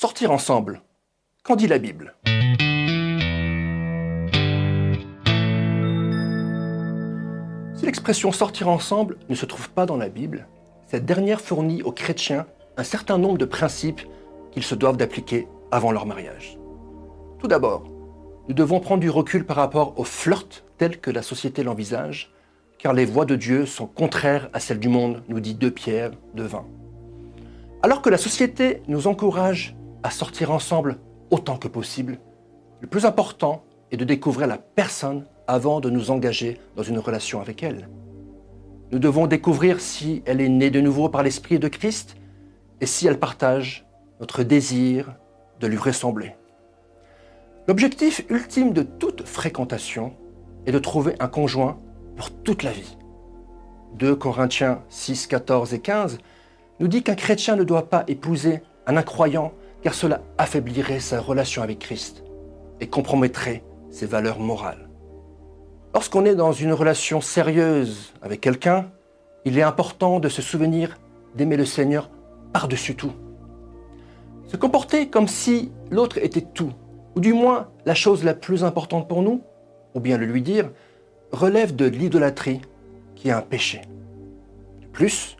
Sortir ensemble, qu'en dit la Bible? Si l'expression sortir ensemble ne se trouve pas dans la Bible, cette dernière fournit aux chrétiens un certain nombre de principes qu'ils se doivent d'appliquer avant leur mariage. Tout d'abord, nous devons prendre du recul par rapport au flirt tel que la société l'envisage, car les voies de Dieu sont contraires à celles du monde, nous dit 2 Pierre de 20. Alors que la société nous encourage à sortir ensemble autant que possible, le plus important est de découvrir la personne avant de nous engager dans une relation avec elle. Nous devons découvrir si elle est née de nouveau par l'Esprit de Christ et si elle partage notre désir de lui ressembler. L'objectif ultime de toute fréquentation est de trouver un conjoint pour toute la vie. 2 Corinthiens 6, 14 et 15 nous dit qu'un chrétien ne doit pas épouser un incroyant car cela affaiblirait sa relation avec Christ et compromettrait ses valeurs morales. Lorsqu'on est dans une relation sérieuse avec quelqu'un, il est important de se souvenir d'aimer le Seigneur par-dessus tout. Se comporter comme si l'autre était tout, ou du moins la chose la plus importante pour nous, ou bien le lui dire, relève de l'idolâtrie qui est un péché. De plus,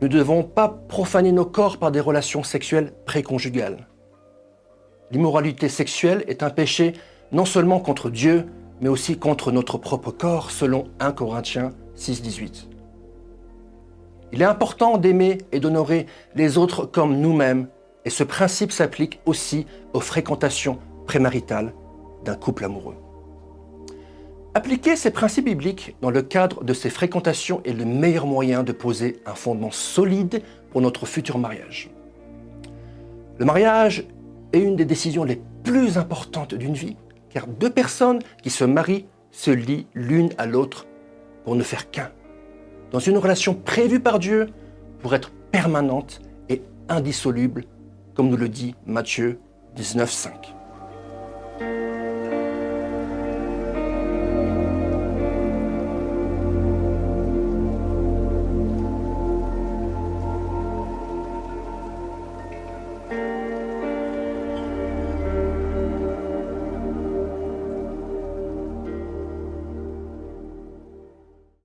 nous ne devons pas profaner nos corps par des relations sexuelles préconjugales. L'immoralité sexuelle est un péché non seulement contre Dieu, mais aussi contre notre propre corps, selon 1 Corinthiens 6, 18. Il est important d'aimer et d'honorer les autres comme nous-mêmes, et ce principe s'applique aussi aux fréquentations prémaritales d'un couple amoureux. Appliquer ces principes bibliques dans le cadre de ces fréquentations est le meilleur moyen de poser un fondement solide pour notre futur mariage. Le mariage est une des décisions les plus importantes d'une vie, car deux personnes qui se marient se lient l'une à l'autre pour ne faire qu'un, dans une relation prévue par Dieu pour être permanente et indissoluble, comme nous le dit Matthieu 19.5.